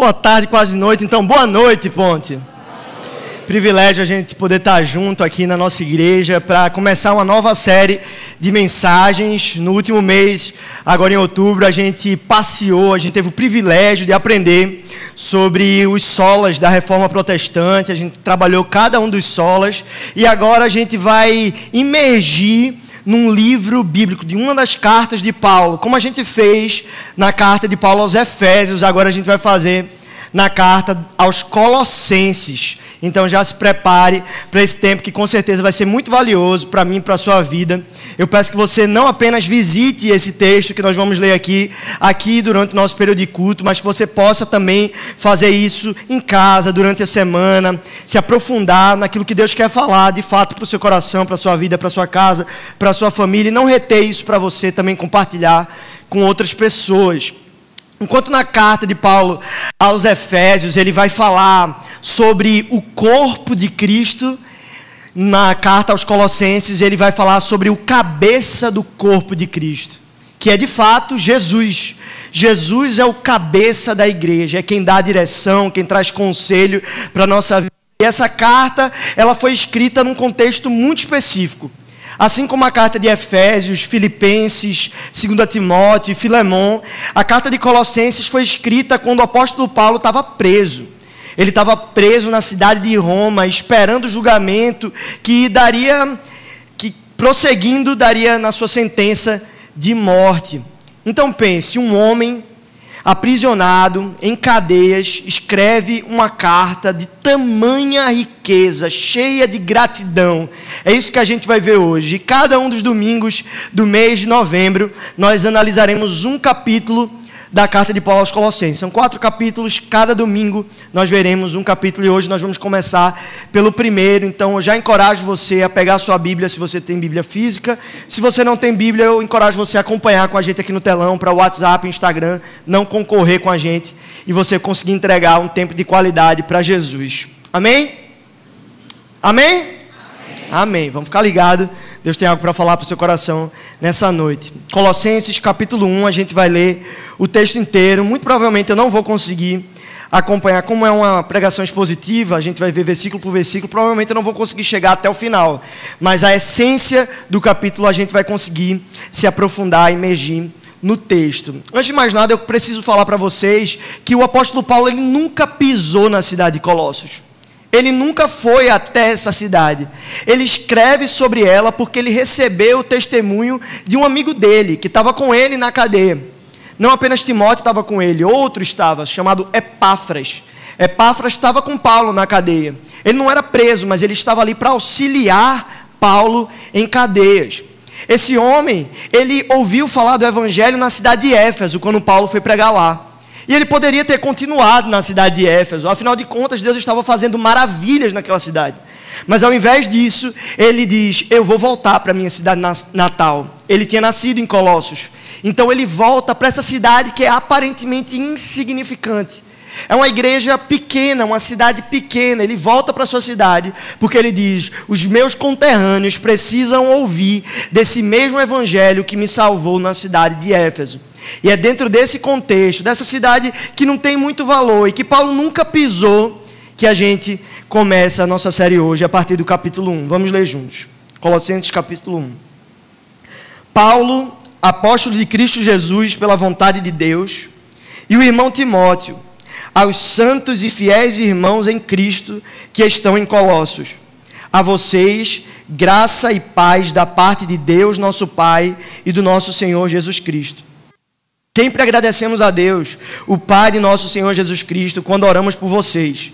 Boa tarde, quase noite. Então, boa noite, Ponte. Privilégio a gente poder estar junto aqui na nossa igreja para começar uma nova série de mensagens. No último mês, agora em outubro, a gente passeou, a gente teve o privilégio de aprender sobre os solas da reforma protestante. A gente trabalhou cada um dos solas e agora a gente vai imergir num livro bíblico, de uma das cartas de Paulo, como a gente fez na carta de Paulo aos Efésios, agora a gente vai fazer na carta aos Colossenses. Então já se prepare para esse tempo que com certeza vai ser muito valioso para mim e para a sua vida. Eu peço que você não apenas visite esse texto que nós vamos ler aqui, aqui durante o nosso período de culto, mas que você possa também fazer isso em casa, durante a semana, se aprofundar naquilo que Deus quer falar de fato para o seu coração, para a sua vida, para a sua casa, para a sua família, e não reter isso para você também compartilhar com outras pessoas. Enquanto na carta de Paulo aos Efésios ele vai falar sobre o corpo de Cristo, na carta aos Colossenses ele vai falar sobre o cabeça do corpo de Cristo, que é de fato Jesus. Jesus é o cabeça da igreja, é quem dá a direção, quem traz conselho para a nossa vida. E essa carta, ela foi escrita num contexto muito específico. Assim como a carta de Efésios, Filipenses, 2 Timóteo e Filemão, a carta de Colossenses foi escrita quando o apóstolo Paulo estava preso. Ele estava preso na cidade de Roma, esperando o julgamento que daria, que prosseguindo, daria na sua sentença de morte. Então pense, um homem aprisionado em cadeias, escreve uma carta de tamanha riqueza, cheia de gratidão. É isso que a gente vai ver hoje. E cada um dos domingos do mês de novembro, nós analisaremos um capítulo da carta de Paulo aos Colossenses. São quatro capítulos, cada domingo nós veremos um capítulo e hoje nós vamos começar pelo primeiro. Então eu já encorajo você a pegar a sua Bíblia se você tem Bíblia física. Se você não tem Bíblia, eu encorajo você a acompanhar com a gente aqui no telão, para o WhatsApp, Instagram, não concorrer com a gente e você conseguir entregar um tempo de qualidade para Jesus. Amém? Amém? Amém? Amém. Vamos ficar ligados. Deus tem algo para falar para o seu coração nessa noite. Colossenses capítulo 1, a gente vai ler o texto inteiro. Muito provavelmente eu não vou conseguir acompanhar, como é uma pregação expositiva, a gente vai ver versículo por versículo, provavelmente eu não vou conseguir chegar até o final. Mas a essência do capítulo a gente vai conseguir se aprofundar, emergir no texto. Antes de mais nada, eu preciso falar para vocês que o apóstolo Paulo ele nunca pisou na cidade de Colossos. Ele nunca foi até essa cidade. Ele escreve sobre ela porque ele recebeu o testemunho de um amigo dele, que estava com ele na cadeia. Não apenas Timóteo estava com ele, outro estava, chamado Epáfras. Epáfras estava com Paulo na cadeia. Ele não era preso, mas ele estava ali para auxiliar Paulo em cadeias. Esse homem, ele ouviu falar do evangelho na cidade de Éfeso, quando Paulo foi pregar lá. E ele poderia ter continuado na cidade de Éfeso, afinal de contas, Deus estava fazendo maravilhas naquela cidade. Mas ao invés disso, ele diz: Eu vou voltar para a minha cidade natal. Ele tinha nascido em Colossos. Então ele volta para essa cidade que é aparentemente insignificante. É uma igreja pequena, uma cidade pequena. Ele volta para sua cidade porque ele diz: Os meus conterrâneos precisam ouvir desse mesmo evangelho que me salvou na cidade de Éfeso. E é dentro desse contexto, dessa cidade que não tem muito valor e que Paulo nunca pisou, que a gente começa a nossa série hoje, a partir do capítulo 1. Vamos ler juntos. Colossenses capítulo 1. Paulo, apóstolo de Cristo Jesus, pela vontade de Deus, e o irmão Timóteo, aos santos e fiéis irmãos em Cristo que estão em Colossos. A vocês, graça e paz da parte de Deus, nosso Pai, e do nosso Senhor Jesus Cristo. Sempre agradecemos a Deus, o Pai de nosso Senhor Jesus Cristo, quando oramos por vocês.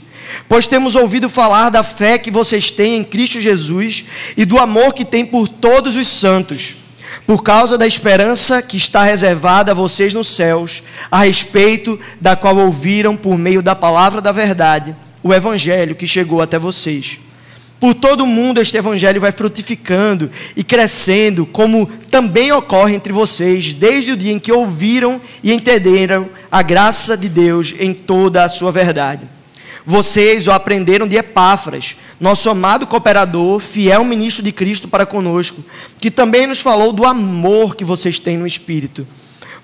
Pois temos ouvido falar da fé que vocês têm em Cristo Jesus e do amor que têm por todos os santos, por causa da esperança que está reservada a vocês nos céus, a respeito da qual ouviram por meio da palavra da verdade, o evangelho que chegou até vocês. Por todo o mundo este evangelho vai frutificando e crescendo, como também ocorre entre vocês, desde o dia em que ouviram e entenderam a graça de Deus em toda a sua verdade. Vocês o aprenderam de Epáfras, nosso amado cooperador, fiel ministro de Cristo para conosco, que também nos falou do amor que vocês têm no Espírito.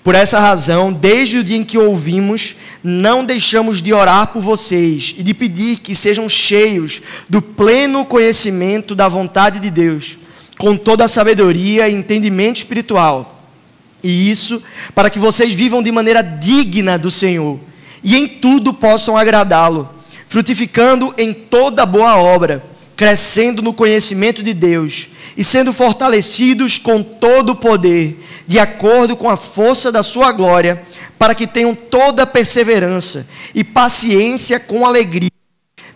Por essa razão, desde o dia em que ouvimos, não deixamos de orar por vocês e de pedir que sejam cheios do pleno conhecimento da vontade de Deus, com toda a sabedoria e entendimento espiritual. E isso para que vocês vivam de maneira digna do Senhor e em tudo possam agradá-lo, frutificando em toda boa obra, crescendo no conhecimento de Deus e sendo fortalecidos com todo o poder de acordo com a força da sua glória, para que tenham toda perseverança e paciência com alegria,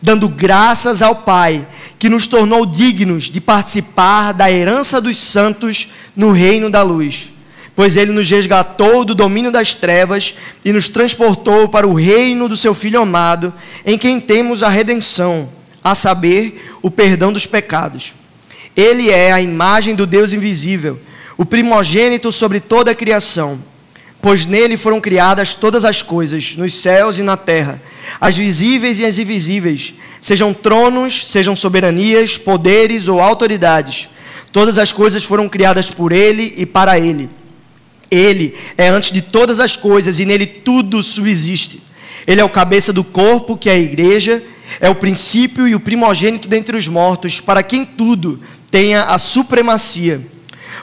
dando graças ao Pai, que nos tornou dignos de participar da herança dos santos no reino da luz. Pois ele nos resgatou do domínio das trevas e nos transportou para o reino do seu Filho amado, em quem temos a redenção, a saber, o perdão dos pecados. Ele é a imagem do Deus invisível o primogênito sobre toda a criação, pois nele foram criadas todas as coisas, nos céus e na terra, as visíveis e as invisíveis, sejam tronos, sejam soberanias, poderes ou autoridades. Todas as coisas foram criadas por ele e para ele. Ele é antes de todas as coisas e nele tudo subsiste. Ele é o cabeça do corpo, que é a igreja, é o princípio e o primogênito dentre os mortos, para quem tudo tenha a supremacia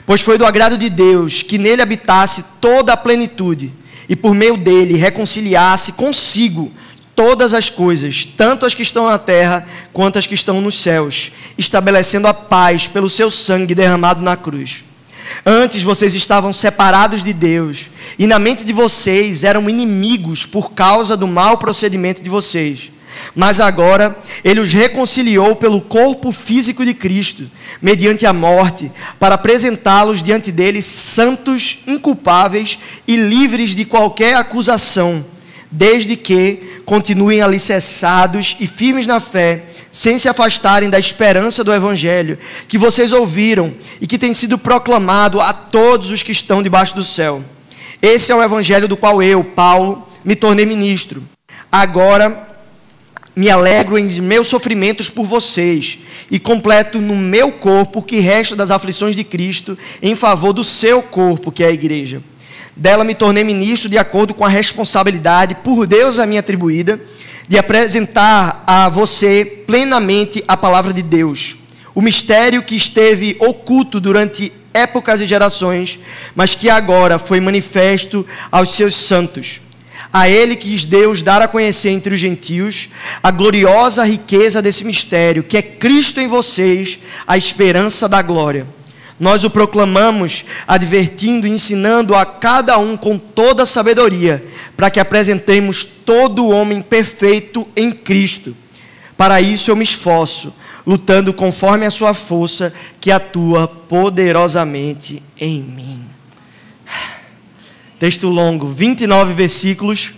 Pois foi do agrado de Deus que nele habitasse toda a plenitude, e por meio dele reconciliasse consigo todas as coisas, tanto as que estão na terra quanto as que estão nos céus, estabelecendo a paz pelo seu sangue derramado na cruz. Antes vocês estavam separados de Deus, e na mente de vocês eram inimigos por causa do mau procedimento de vocês. Mas agora ele os reconciliou pelo corpo físico de Cristo, mediante a morte, para apresentá-los diante dele santos, inculpáveis e livres de qualquer acusação, desde que continuem alicerçados e firmes na fé, sem se afastarem da esperança do evangelho que vocês ouviram e que tem sido proclamado a todos os que estão debaixo do céu. Esse é o evangelho do qual eu, Paulo, me tornei ministro. Agora me alegro em meus sofrimentos por vocês e completo no meu corpo o que resta das aflições de Cristo em favor do seu corpo, que é a igreja. Dela me tornei ministro de acordo com a responsabilidade por Deus a mim atribuída de apresentar a você plenamente a palavra de Deus, o mistério que esteve oculto durante épocas e gerações, mas que agora foi manifesto aos seus santos a ele quis Deus dar a conhecer entre os gentios a gloriosa riqueza desse mistério, que é Cristo em vocês, a esperança da glória. Nós o proclamamos, advertindo e ensinando a cada um com toda sabedoria, para que apresentemos todo o homem perfeito em Cristo. Para isso eu me esforço, lutando conforme a sua força que atua poderosamente em mim. Texto longo, 29 versículos,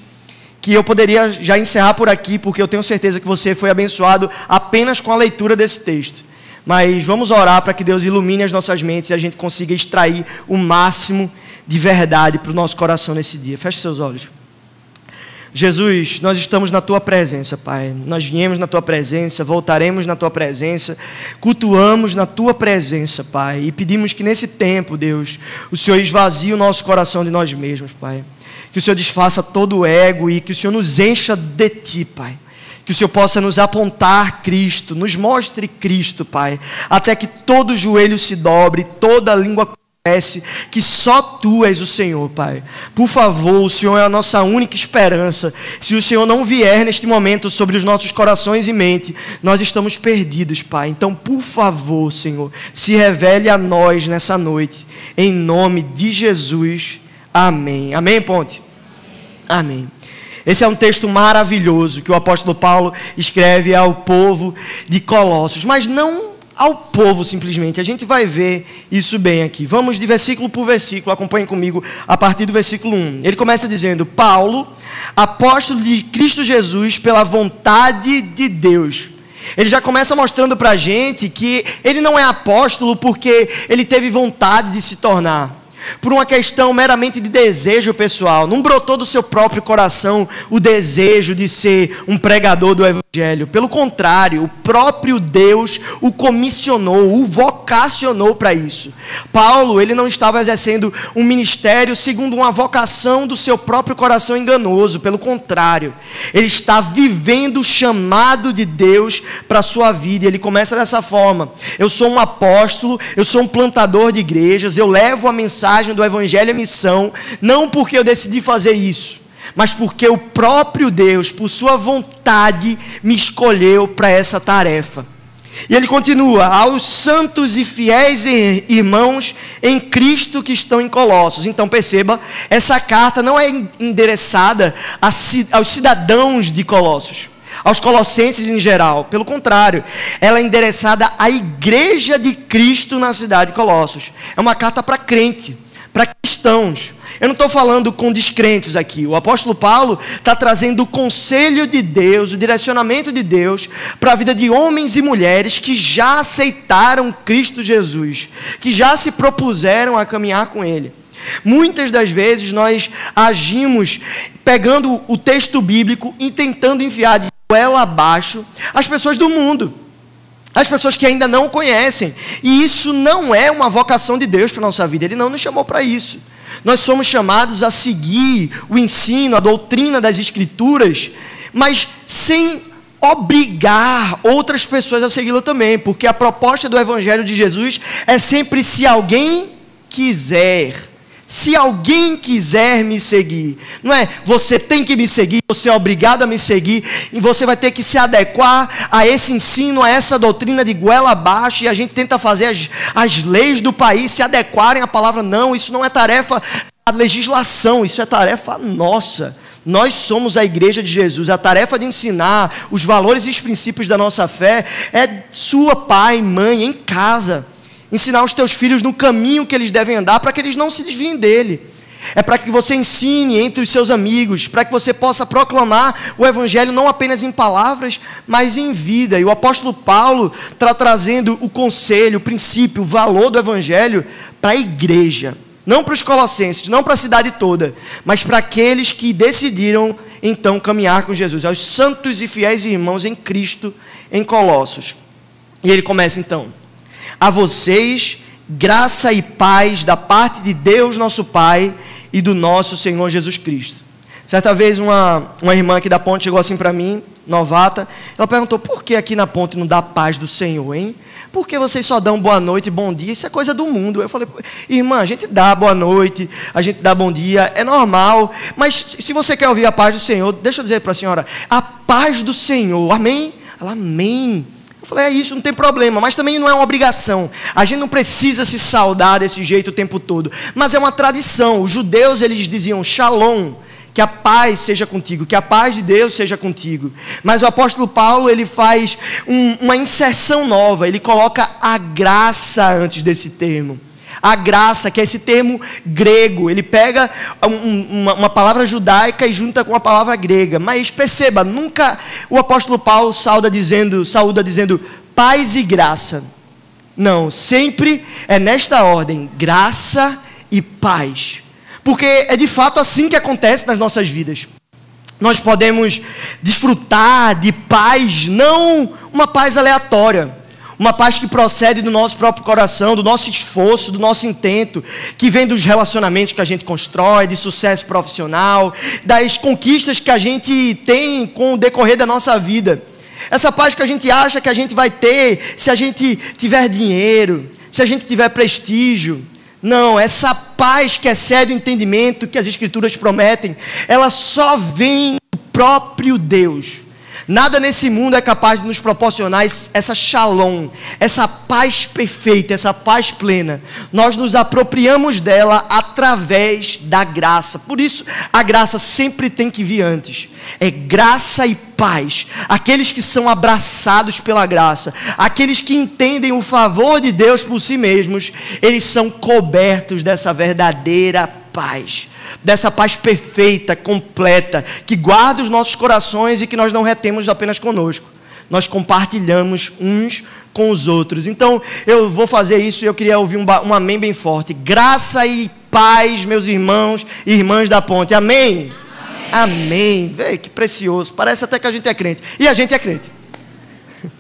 que eu poderia já encerrar por aqui, porque eu tenho certeza que você foi abençoado apenas com a leitura desse texto. Mas vamos orar para que Deus ilumine as nossas mentes e a gente consiga extrair o máximo de verdade para o nosso coração nesse dia. Feche seus olhos. Jesus, nós estamos na tua presença, Pai. Nós viemos na tua presença, voltaremos na tua presença, cultuamos na tua presença, Pai. E pedimos que nesse tempo, Deus, o Senhor esvazie o nosso coração de nós mesmos, Pai. Que o Senhor desfaça todo o ego e que o Senhor nos encha de ti, Pai. Que o Senhor possa nos apontar Cristo, nos mostre Cristo, Pai, até que todo joelho se dobre, toda língua que só tu és o Senhor, Pai. Por favor, o Senhor é a nossa única esperança. Se o Senhor não vier neste momento sobre os nossos corações e mente, nós estamos perdidos, Pai. Então, por favor, Senhor, se revele a nós nessa noite, em nome de Jesus. Amém. Amém, Ponte? Amém. Esse é um texto maravilhoso que o apóstolo Paulo escreve ao povo de Colossos, mas não ao povo simplesmente. A gente vai ver isso bem aqui. Vamos de versículo por versículo, acompanhem comigo a partir do versículo 1. Ele começa dizendo: Paulo, apóstolo de Cristo Jesus, pela vontade de Deus. Ele já começa mostrando para a gente que ele não é apóstolo porque ele teve vontade de se tornar por uma questão meramente de desejo pessoal. Não brotou do seu próprio coração o desejo de ser um pregador do Evangelho. Pelo contrário, o próprio Deus o comissionou, o vocacionou para isso. Paulo, ele não estava exercendo um ministério segundo uma vocação do seu próprio coração enganoso. Pelo contrário, ele está vivendo o chamado de Deus para a sua vida. Ele começa dessa forma: Eu sou um apóstolo, eu sou um plantador de igrejas, eu levo a mensagem mensagem do Evangelho é missão, não porque eu decidi fazer isso, mas porque o próprio Deus, por sua vontade, me escolheu para essa tarefa. E ele continua: aos santos e fiéis irmãos em Cristo que estão em Colossos. Então perceba, essa carta não é endereçada aos cidadãos de Colossos, aos colossenses em geral. Pelo contrário, ela é endereçada à igreja de Cristo na cidade de Colossos. É uma carta para crente para cristãos. Eu não estou falando com descrentes aqui. O apóstolo Paulo está trazendo o conselho de Deus, o direcionamento de Deus para a vida de homens e mulheres que já aceitaram Cristo Jesus, que já se propuseram a caminhar com Ele. Muitas das vezes nós agimos pegando o texto bíblico e tentando enfiar de goela abaixo as pessoas do mundo as pessoas que ainda não o conhecem. E isso não é uma vocação de Deus para a nossa vida, Ele não nos chamou para isso. Nós somos chamados a seguir o ensino, a doutrina das Escrituras, mas sem obrigar outras pessoas a segui-lo também, porque a proposta do Evangelho de Jesus é sempre se alguém quiser. Se alguém quiser me seguir, não é você tem que me seguir, você é obrigado a me seguir, e você vai ter que se adequar a esse ensino, a essa doutrina de goela abaixo, e a gente tenta fazer as, as leis do país se adequarem à palavra. Não, isso não é tarefa da legislação, isso é tarefa nossa. Nós somos a igreja de Jesus. A tarefa de ensinar os valores e os princípios da nossa fé é sua, pai, mãe, em casa ensinar os teus filhos no caminho que eles devem andar para que eles não se desviem dele. É para que você ensine entre os seus amigos, para que você possa proclamar o Evangelho não apenas em palavras, mas em vida. E o apóstolo Paulo está trazendo o conselho, o princípio, o valor do Evangelho para a igreja. Não para os colossenses, não para a cidade toda, mas para aqueles que decidiram então caminhar com Jesus, aos santos e fiéis irmãos em Cristo em Colossos. E ele começa então. A vocês, graça e paz da parte de Deus, nosso Pai, e do nosso Senhor Jesus Cristo. Certa vez, uma, uma irmã aqui da ponte chegou assim para mim, novata. Ela perguntou: por que aqui na ponte não dá paz do Senhor, hein? Por que vocês só dão boa noite bom dia? Isso é coisa do mundo. Eu falei: irmã, a gente dá boa noite, a gente dá bom dia, é normal. Mas se você quer ouvir a paz do Senhor, deixa eu dizer para a senhora: a paz do Senhor, amém? Ela, amém. Eu falei, é isso, não tem problema, mas também não é uma obrigação. A gente não precisa se saudar desse jeito o tempo todo. Mas é uma tradição. Os judeus, eles diziam shalom, que a paz seja contigo, que a paz de Deus seja contigo. Mas o apóstolo Paulo, ele faz um, uma inserção nova, ele coloca a graça antes desse termo a graça, que é esse termo grego. Ele pega um, uma, uma, palavra judaica e junta com a palavra grega. Mas perceba, nunca o apóstolo Paulo saúda dizendo, saúda dizendo paz e graça. Não, sempre é nesta ordem, graça e paz. Porque é de fato assim que acontece nas nossas vidas. Nós podemos desfrutar de paz, não uma paz aleatória uma paz que procede do nosso próprio coração, do nosso esforço, do nosso intento, que vem dos relacionamentos que a gente constrói, de sucesso profissional, das conquistas que a gente tem com o decorrer da nossa vida. Essa paz que a gente acha que a gente vai ter se a gente tiver dinheiro, se a gente tiver prestígio. Não, essa paz que excede o entendimento que as Escrituras prometem, ela só vem do próprio Deus. Nada nesse mundo é capaz de nos proporcionar essa shalom, essa paz perfeita, essa paz plena. Nós nos apropriamos dela através da graça. Por isso, a graça sempre tem que vir antes. É graça e paz. Aqueles que são abraçados pela graça, aqueles que entendem o favor de Deus por si mesmos, eles são cobertos dessa verdadeira paz dessa paz perfeita, completa, que guarda os nossos corações e que nós não retemos apenas conosco. Nós compartilhamos uns com os outros. Então, eu vou fazer isso e eu queria ouvir um, um amém bem forte. Graça e paz, meus irmãos e irmãs da ponte. Amém? Amém. Amém. Vê que precioso. Parece até que a gente é crente. E a gente é crente.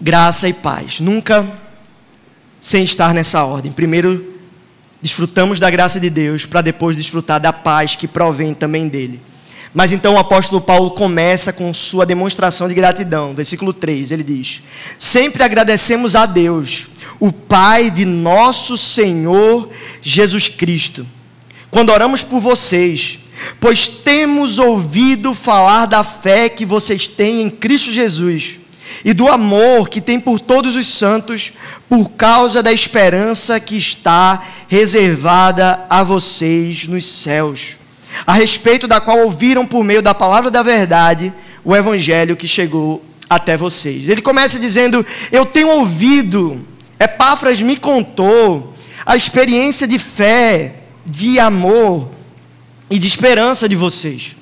Graça e paz. Nunca sem estar nessa ordem. Primeiro, desfrutamos da graça de Deus para depois desfrutar da paz que provém também dele. Mas então o apóstolo Paulo começa com sua demonstração de gratidão. Versículo 3, ele diz: Sempre agradecemos a Deus, o Pai de nosso Senhor Jesus Cristo, quando oramos por vocês, pois temos ouvido falar da fé que vocês têm em Cristo Jesus e do amor que tem por todos os santos, por causa da esperança que está reservada a vocês nos céus a respeito da qual ouviram por meio da palavra da verdade o evangelho que chegou até vocês. Ele começa dizendo: Eu tenho ouvido, Epáfras me contou a experiência de fé, de amor e de esperança de vocês.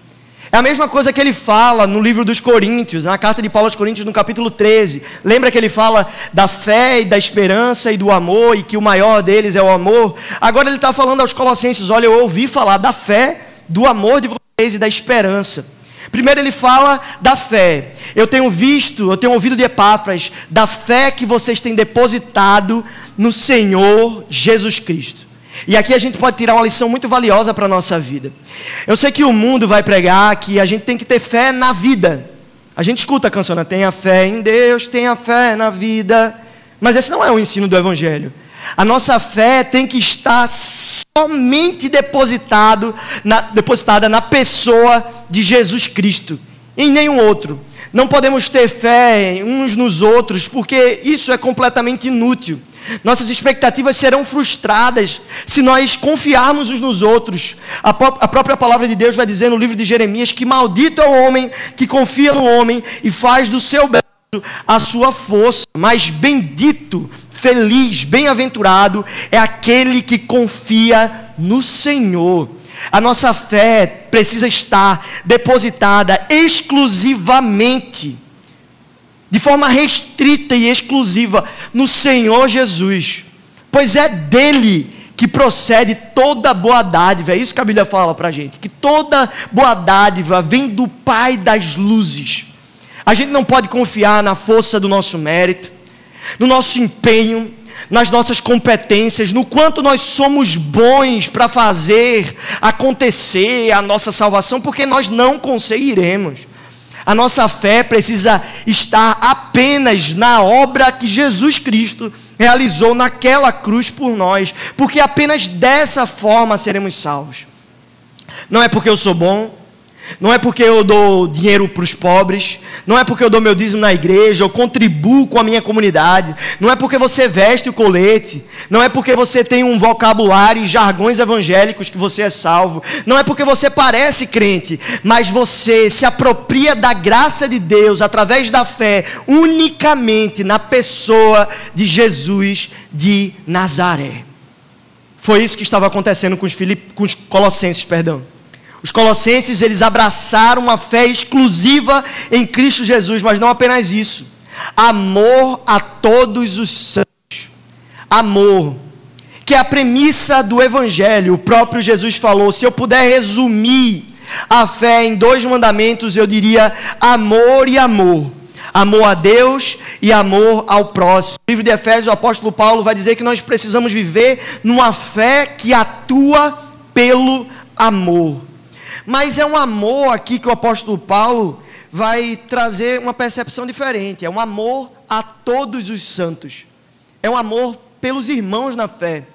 É a mesma coisa que ele fala no livro dos Coríntios, na carta de Paulo aos Coríntios, no capítulo 13. Lembra que ele fala da fé e da esperança e do amor, e que o maior deles é o amor? Agora ele está falando aos Colossenses: olha, eu ouvi falar da fé do amor de vocês e da esperança. Primeiro ele fala da fé. Eu tenho visto, eu tenho ouvido de Epáfras da fé que vocês têm depositado no Senhor Jesus Cristo. E aqui a gente pode tirar uma lição muito valiosa para a nossa vida. Eu sei que o mundo vai pregar que a gente tem que ter fé na vida. A gente escuta a canção, né? tenha fé em Deus, tenha fé na vida. Mas esse não é o ensino do Evangelho. A nossa fé tem que estar somente depositado na, depositada na pessoa de Jesus Cristo, em nenhum outro. Não podemos ter fé uns nos outros, porque isso é completamente inútil. Nossas expectativas serão frustradas se nós confiarmos uns nos outros. A, a, própria palavra de Deus vai dizer no livro de Jeremias que maldito é o homem que confia no homem e faz do seu bem a sua força, mas bendito, feliz, bem-aventurado é aquele que confia no Senhor. A nossa fé precisa estar depositada exclusivamente, de forma restrita e exclusiva, no Senhor Jesus, pois é dele que procede toda boa dádiva, é isso que a Bíblia fala para a gente, que toda boa dádiva vem do Pai das luzes. A gente não pode confiar na força do nosso mérito, no nosso empenho, nas nossas competências, no quanto nós somos bons para fazer acontecer a nossa salvação, porque nós não conseguiremos. A nossa fé precisa estar apenas na obra que Jesus Cristo realizou naquela cruz por nós, porque apenas dessa forma seremos salvos. Não é porque eu sou bom, não é porque eu dou dinheiro para os pobres, não é porque eu dou meu dízimo na igreja, eu contribuo com a minha comunidade, não é porque você veste o colete, não é porque você tem um vocabulário e jargões evangélicos que você é salvo, não é porque você parece crente, mas você se apropria da graça de Deus através da fé unicamente na pessoa de Jesus de Nazaré. Foi isso que estava acontecendo com os, Filip, com os colossenses, perdão. Os colossenses, eles abraçaram uma fé exclusiva em Cristo Jesus, mas não apenas isso. Amor a todos os santos. Amor, que é a premissa do evangelho. O próprio Jesus falou, se eu puder resumir a fé em dois mandamentos, eu diria amor e amor. Amor a Deus e amor ao próximo. No livro de Efésios, o apóstolo Paulo vai dizer que nós precisamos viver numa fé que atua pelo amor. Mas é um amor aqui que o apóstolo Paulo vai trazer uma percepção diferente. É um amor a todos os santos. É um amor pelos irmãos na fé,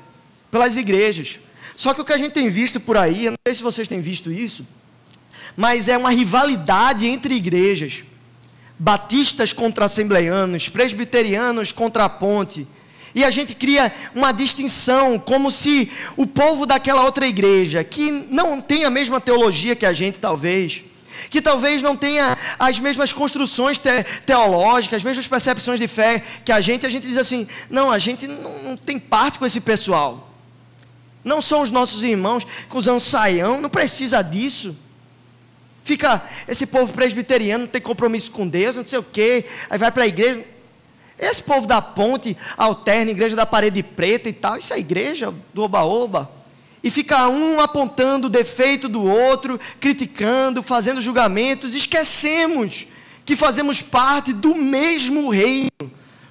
pelas igrejas. Só que o que a gente tem visto por aí, eu não sei se vocês têm visto isso, mas é uma rivalidade entre igrejas. Batistas contra assembleianos, presbiterianos contra a ponte, e a gente cria uma distinção, como se o povo daquela outra igreja, que não tem a mesma teologia que a gente, talvez, que talvez não tenha as mesmas construções te teológicas, as mesmas percepções de fé que a gente, a gente diz assim: não, a gente não, não tem parte com esse pessoal. Não são os nossos irmãos com os saião, não precisa disso. Fica esse povo presbiteriano, não tem compromisso com Deus, não sei o quê, aí vai para a igreja. Esse povo da ponte alterna, igreja da parede preta e tal, isso é igreja do oba-oba. E fica um apontando o defeito do outro, criticando, fazendo julgamentos, esquecemos que fazemos parte do mesmo reino,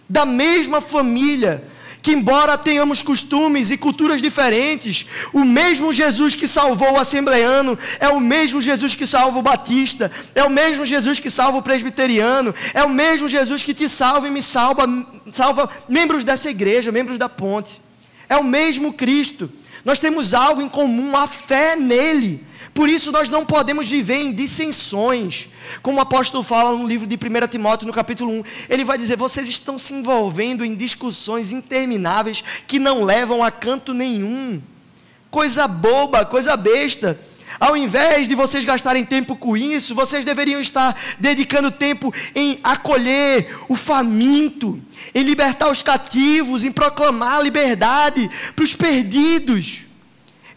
da mesma família, que, embora tenhamos costumes e culturas diferentes, o mesmo Jesus que salvou o assembleano é o mesmo Jesus que salva o batista, é o mesmo Jesus que salva o presbiteriano, é o mesmo Jesus que te salva e me salva, salva membros dessa igreja, membros da ponte. É o mesmo Cristo. Nós temos algo em comum, a fé nele. Por isso nós não podemos viver em dissensões. Como o apóstolo fala no livro de 1 Timóteo, no capítulo 1, ele vai dizer: vocês estão se envolvendo em discussões intermináveis que não levam a canto nenhum. Coisa boba, coisa besta. Ao invés de vocês gastarem tempo com isso, vocês deveriam estar dedicando tempo em acolher o faminto, em libertar os cativos, em proclamar a liberdade para os perdidos.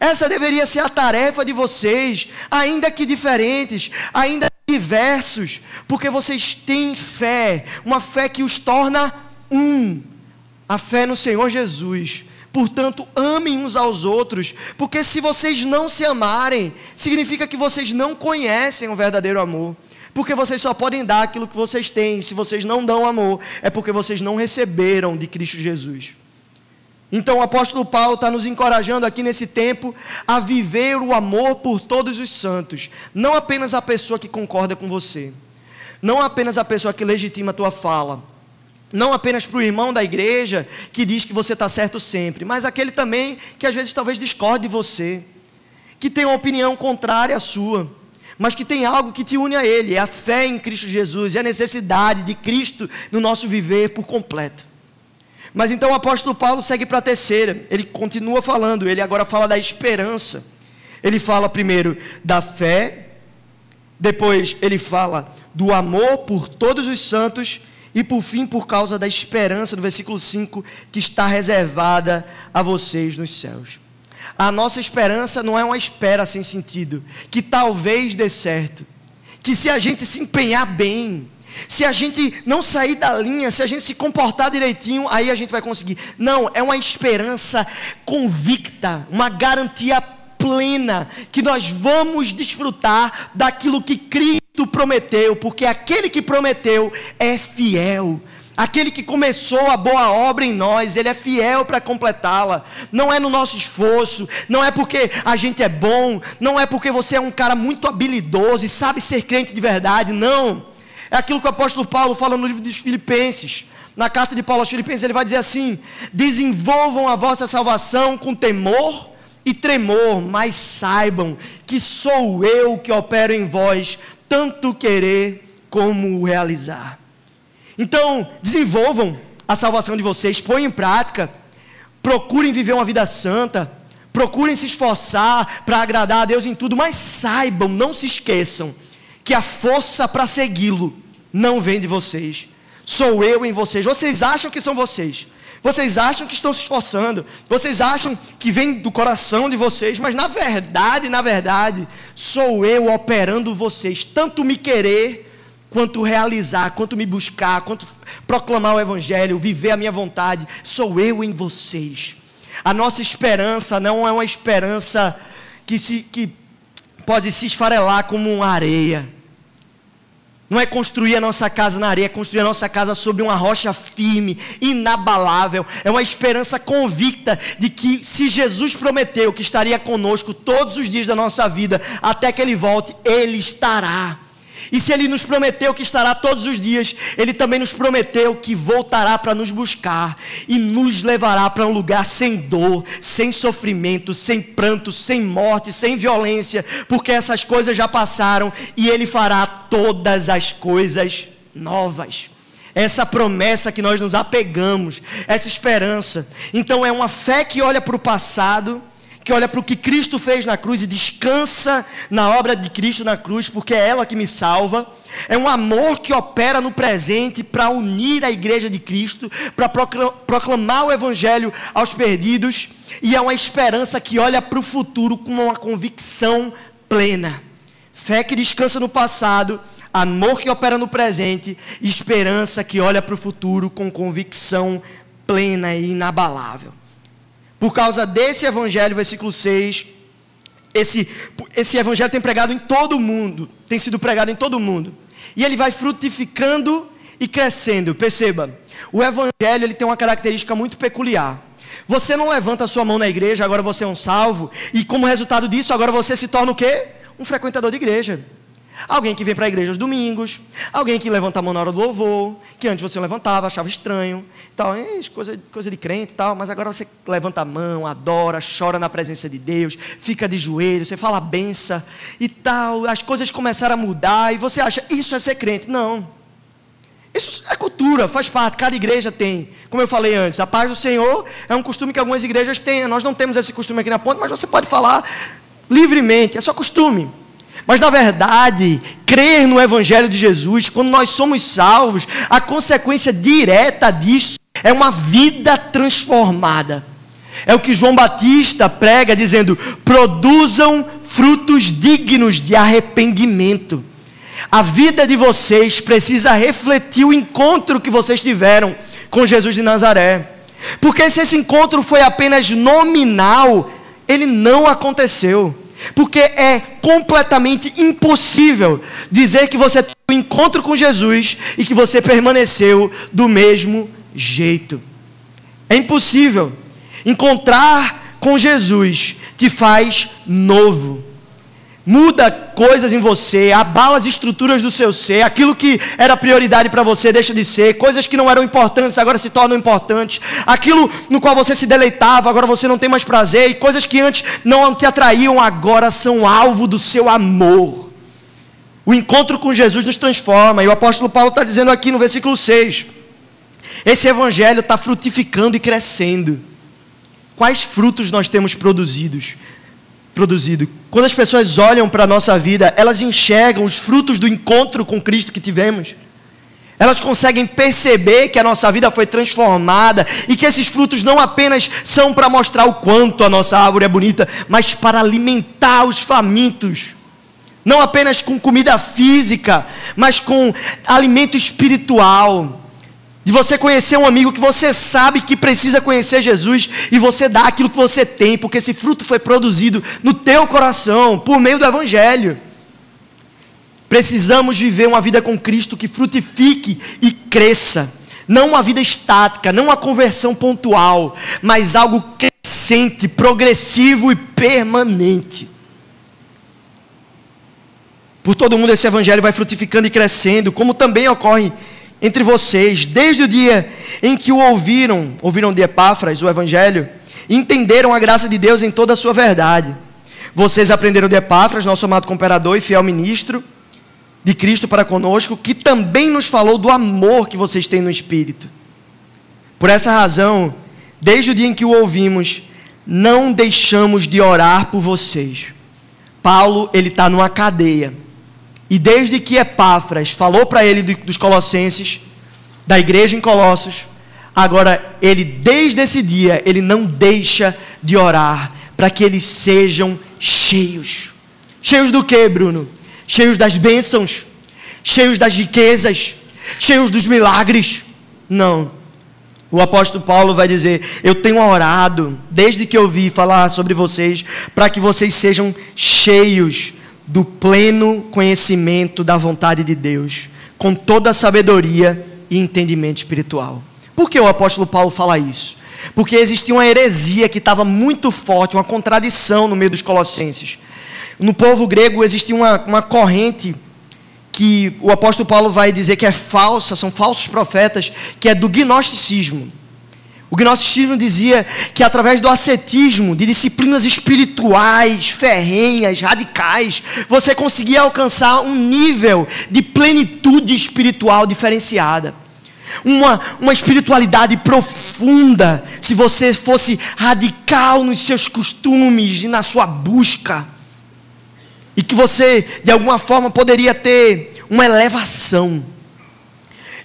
Essa deveria ser a tarefa de vocês, ainda que diferentes, ainda diversos, porque vocês têm fé, uma fé que os torna um, a fé no Senhor Jesus. Portanto, amem uns aos outros, porque se vocês não se amarem, significa que vocês não conhecem o verdadeiro amor. Porque vocês só podem dar aquilo que vocês têm. Se vocês não dão amor, é porque vocês não receberam de Cristo Jesus. Então o apóstolo Paulo está nos encorajando aqui nesse tempo a viver o amor por todos os santos, não apenas a pessoa que concorda com você, não apenas a pessoa que legitima a tua fala, não apenas para o irmão da igreja que diz que você está certo sempre, mas aquele também que às vezes talvez discorde de você, que tem uma opinião contrária à sua, mas que tem algo que te une a ele, é a fé em Cristo Jesus, é a necessidade de Cristo no nosso viver por completo. Mas então o apóstolo Paulo segue para a terceira. Ele continua falando, ele agora fala da esperança. Ele fala primeiro da fé, depois ele fala do amor por todos os santos e por fim por causa da esperança, no versículo 5, que está reservada a vocês nos céus. A nossa esperança não é uma espera sem sentido, que talvez dê certo, que se a gente se empenhar bem, se a gente não sair da linha, se a gente se comportar direitinho, aí a gente vai conseguir. Não, é uma esperança convicta, uma garantia plena que nós vamos desfrutar daquilo que Cristo prometeu, porque aquele que prometeu é fiel. Aquele que começou a boa obra em nós, ele é fiel para completá-la. Não é no nosso esforço, não é porque a gente é bom, não é porque você é um cara muito habilidoso e sabe ser crente de verdade, não. É aquilo que o apóstolo Paulo fala no livro dos Filipenses. Na carta de Paulo aos Filipenses, ele vai dizer assim: desenvolvam a vossa salvação com temor e tremor, mas saibam que sou eu que opero em vós, tanto querer como realizar. Então, desenvolvam a salvação de vocês, ponham em prática, procurem viver uma vida santa, procurem se esforçar para agradar a Deus em tudo, mas saibam, não se esqueçam, que a força para segui-lo não vem de vocês. Sou eu em vocês. Vocês acham que são vocês. Vocês acham que estão se esforçando. Vocês acham que vem do coração de vocês. Mas na verdade, na verdade, sou eu operando vocês. Tanto me querer, quanto realizar, quanto me buscar, quanto proclamar o Evangelho, viver a minha vontade. Sou eu em vocês. A nossa esperança não é uma esperança que, se, que pode se esfarelar como uma areia não é construir a nossa casa na areia, é construir a nossa casa sobre uma rocha firme, inabalável. É uma esperança convicta de que, se Jesus prometeu que estaria conosco todos os dias da nossa vida, até que Ele volte, Ele estará. E se Ele nos prometeu que estará todos os dias, Ele também nos prometeu que voltará para nos buscar e nos levará para um lugar sem dor, sem sofrimento, sem pranto, sem morte, sem violência, porque essas coisas já passaram e Ele fará todas as coisas novas essa promessa que nós nos apegamos, essa esperança. Então é uma fé que olha para o passado que olha para o que Cristo fez na cruz e descansa na obra de Cristo na cruz, porque é ela que me salva. É um amor que opera no presente para unir a igreja de Cristo, para proclamar o evangelho aos perdidos, e é uma esperança que olha para o futuro com uma convicção plena. Fé que descansa no passado, amor que opera no presente, esperança que olha para o futuro com convicção plena e inabalável. Por causa desse evangelho, versículo 6, esse, esse evangelho tem pregado em todo mundo, tem sido pregado em todo mundo. E ele vai frutificando e crescendo. Perceba, o evangelho ele tem uma característica muito peculiar. Você não levanta a sua mão na igreja, agora você é um salvo, e como resultado disso, agora você se torna o quê? Um frequentador de igreja. Alguém que vem para a igreja aos domingos, alguém que levanta a mão na hora do louvor, que antes você levantava, achava estranho, tal, é, coisa, coisa de crente e tal, mas agora você levanta a mão, adora, chora na presença de Deus, fica de joelhos, você fala benção e tal, as coisas começaram a mudar e você acha, isso é ser crente. Não. Isso é cultura, faz parte, cada igreja tem. Como eu falei antes, a paz do Senhor é um costume que algumas igrejas têm. Nós não temos esse costume aqui na ponte, mas você pode falar livremente, é só costume. Mas na verdade, crer no Evangelho de Jesus, quando nós somos salvos, a consequência direta disso é uma vida transformada. É o que João Batista prega, dizendo: produzam frutos dignos de arrependimento. A vida de vocês precisa refletir o encontro que vocês tiveram com Jesus de Nazaré. Porque se esse encontro foi apenas nominal, ele não aconteceu. Porque é completamente impossível dizer que você teve um encontro com Jesus e que você permaneceu do mesmo jeito. É impossível. Encontrar com Jesus te faz novo muda coisas em você, abala as estruturas do seu ser, aquilo que era prioridade para você deixa de ser, coisas que não eram importantes agora se tornam importantes, aquilo no qual você se deleitava agora você não tem mais prazer, e coisas que antes não te atraíam agora são alvo do seu amor. O encontro com Jesus nos transforma, e o apóstolo Paulo está dizendo aqui no versículo 6: esse evangelho está frutificando e crescendo. Quais frutos nós temos produzidos? Produzido. Quando as pessoas olham para a nossa vida, elas enxergam os frutos do encontro com Cristo que tivemos. Elas conseguem perceber que a nossa vida foi transformada e que esses frutos não apenas são para mostrar o quanto a nossa árvore é bonita, mas para alimentar os famintos. Não apenas com comida física, mas com alimento espiritual. De você conhecer um amigo que você sabe que precisa conhecer Jesus e você dá aquilo que você tem, porque esse fruto foi produzido no teu coração por meio do evangelho. Precisamos viver uma vida com Cristo que frutifique e cresça. Não uma vida estática, não uma conversão pontual, mas algo crescente, progressivo e permanente. Por todo mundo esse evangelho vai frutificando e crescendo, como também ocorre entre vocês, desde o dia em que o ouviram, ouviram de Epáfras o Evangelho, e entenderam a graça de Deus em toda a sua verdade. Vocês aprenderam de Epáfras, nosso amado comperador e fiel ministro de Cristo para conosco, que também nos falou do amor que vocês têm no Espírito. Por essa razão, desde o dia em que o ouvimos, não deixamos de orar por vocês. Paulo, ele está numa cadeia e desde que Epáfras falou para ele dos Colossenses, da igreja em Colossos, agora ele, desde esse dia, ele não deixa de orar para que eles sejam cheios. Cheios do que, Bruno? Cheios das bênçãos, cheios das riquezas, cheios dos milagres. Não. O apóstolo Paulo vai dizer: Eu tenho orado, desde que eu vi falar sobre vocês, para que vocês sejam cheios do pleno conhecimento da vontade de Deus, com toda a sabedoria e entendimento espiritual. Por que o apóstolo Paulo fala isso? Porque existia uma heresia que estava muito forte, uma contradição no meio dos colossenses. No povo grego existia uma, uma corrente que o apóstolo Paulo vai dizer que é falsa, são falsos profetas, que é do gnosticismo. O gnosticismo dizia que através do ascetismo, de disciplinas espirituais, ferrenhas, radicais, você conseguia alcançar um nível de plenitude espiritual diferenciada. Uma, uma espiritualidade profunda, se você fosse radical nos seus costumes e na sua busca. E que você, de alguma forma, poderia ter uma elevação.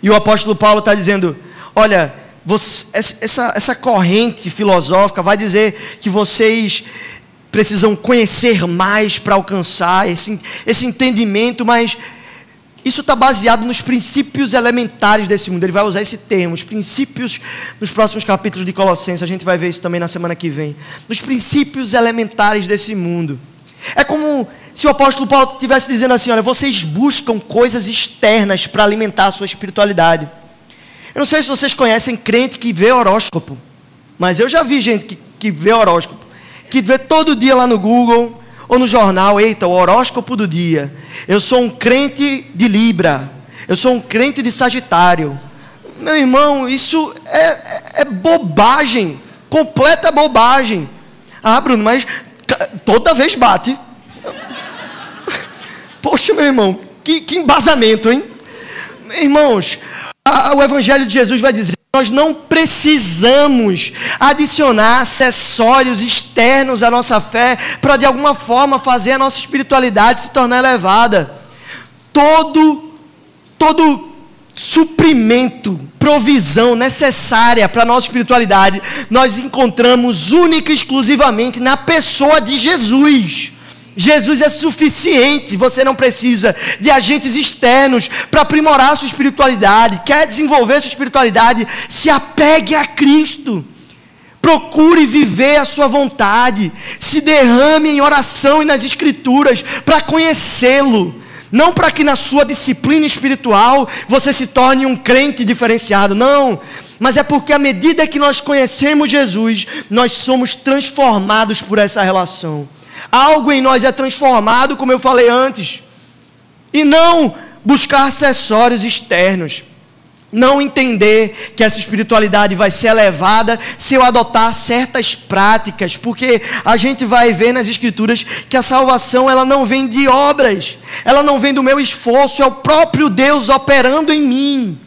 E o apóstolo Paulo está dizendo: olha, você, essa, essa corrente filosófica vai dizer que vocês precisam conhecer mais para alcançar esse, esse entendimento, mas isso está baseado nos princípios elementares desse mundo. Ele vai usar esse termo, os princípios, nos próximos capítulos de Colossenses. A gente vai ver isso também na semana que vem. Nos princípios elementares desse mundo. É como se o apóstolo Paulo estivesse dizendo assim: olha, vocês buscam coisas externas para alimentar a sua espiritualidade. Eu não sei se vocês conhecem crente que vê horóscopo, mas eu já vi gente que, que vê horóscopo, que vê todo dia lá no Google ou no jornal, eita, o horóscopo do dia. Eu sou um crente de Libra. Eu sou um crente de Sagitário. Meu irmão, isso é, é, é bobagem. Completa bobagem. Ah, Bruno, mas toda vez bate. Poxa, meu irmão, que, que embasamento, hein? Irmãos, o Evangelho de Jesus vai dizer nós não precisamos adicionar acessórios externos à nossa fé para de alguma forma fazer a nossa espiritualidade se tornar elevada. Todo todo suprimento, provisão necessária para a nossa espiritualidade, nós encontramos única e exclusivamente na pessoa de Jesus. Jesus é suficiente, você não precisa de agentes externos para aprimorar sua espiritualidade. Quer desenvolver sua espiritualidade? Se apegue a Cristo. Procure viver a sua vontade. Se derrame em oração e nas Escrituras para conhecê-lo. Não para que na sua disciplina espiritual você se torne um crente diferenciado, não. Mas é porque à medida que nós conhecemos Jesus, nós somos transformados por essa relação. Algo em nós é transformado, como eu falei antes, e não buscar acessórios externos. Não entender que essa espiritualidade vai ser elevada se eu adotar certas práticas, porque a gente vai ver nas escrituras que a salvação ela não vem de obras, ela não vem do meu esforço, é o próprio Deus operando em mim.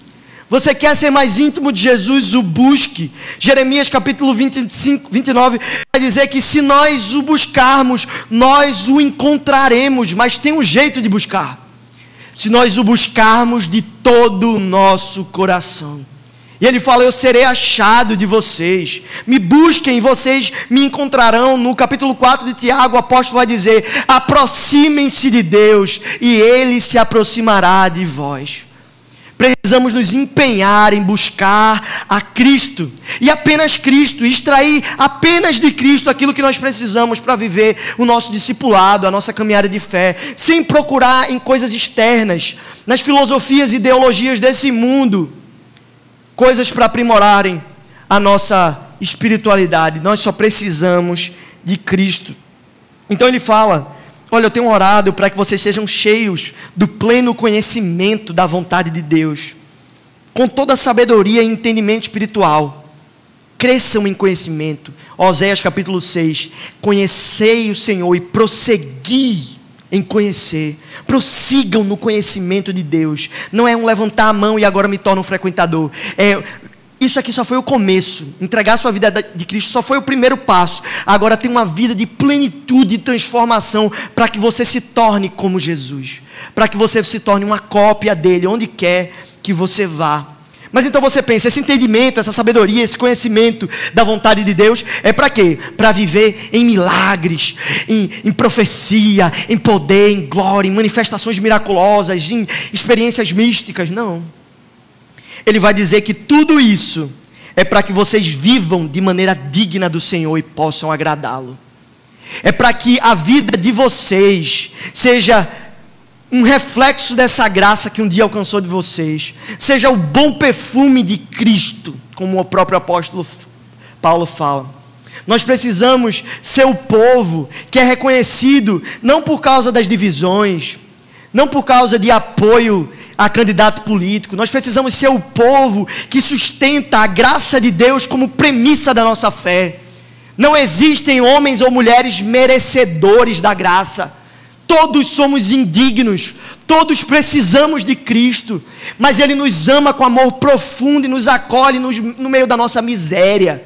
Você quer ser mais íntimo de Jesus? O busque. Jeremias capítulo 25, 29 vai dizer que se nós o buscarmos, nós o encontraremos, mas tem um jeito de buscar. Se nós o buscarmos de todo o nosso coração. E ele fala: Eu serei achado de vocês. Me busquem, vocês me encontrarão. No capítulo 4 de Tiago, o apóstolo vai dizer: Aproximem-se de Deus, e ele se aproximará de vós. Precisamos nos empenhar em buscar a Cristo e apenas Cristo, extrair apenas de Cristo aquilo que nós precisamos para viver o nosso discipulado, a nossa caminhada de fé, sem procurar em coisas externas, nas filosofias e ideologias desse mundo, coisas para aprimorarem a nossa espiritualidade. Nós só precisamos de Cristo. Então ele fala Olha, eu tenho orado para que vocês sejam cheios do pleno conhecimento da vontade de Deus, com toda a sabedoria e entendimento espiritual. Cresçam em conhecimento. Oséias capítulo 6. Conhecei o Senhor e prossegui em conhecer. Prossigam no conhecimento de Deus. Não é um levantar a mão e agora me torno um frequentador. É isso aqui só foi o começo. Entregar sua vida de Cristo só foi o primeiro passo. Agora tem uma vida de plenitude e transformação para que você se torne como Jesus. Para que você se torne uma cópia dele, onde quer que você vá. Mas então você pensa, esse entendimento, essa sabedoria, esse conhecimento da vontade de Deus é para quê? Para viver em milagres, em, em, profecia, em poder, em glória, em manifestações miraculosas, em experiências místicas. Não ele vai dizer que tudo isso é para que vocês vivam de maneira digna do Senhor e possam agradá-lo. É para que a vida de vocês seja um reflexo dessa graça que um dia alcançou de vocês, seja o bom perfume de Cristo, como o próprio apóstolo Paulo fala. Nós precisamos ser o povo que é reconhecido não por causa das divisões, não por causa de apoio a candidato político. Nós precisamos ser o povo que sustenta a graça de Deus como premissa da nossa fé. Não existem homens ou mulheres merecedores da graça. Todos somos indignos, todos precisamos de Cristo, mas Ele nos ama com amor profundo e nos acolhe no meio da nossa miséria.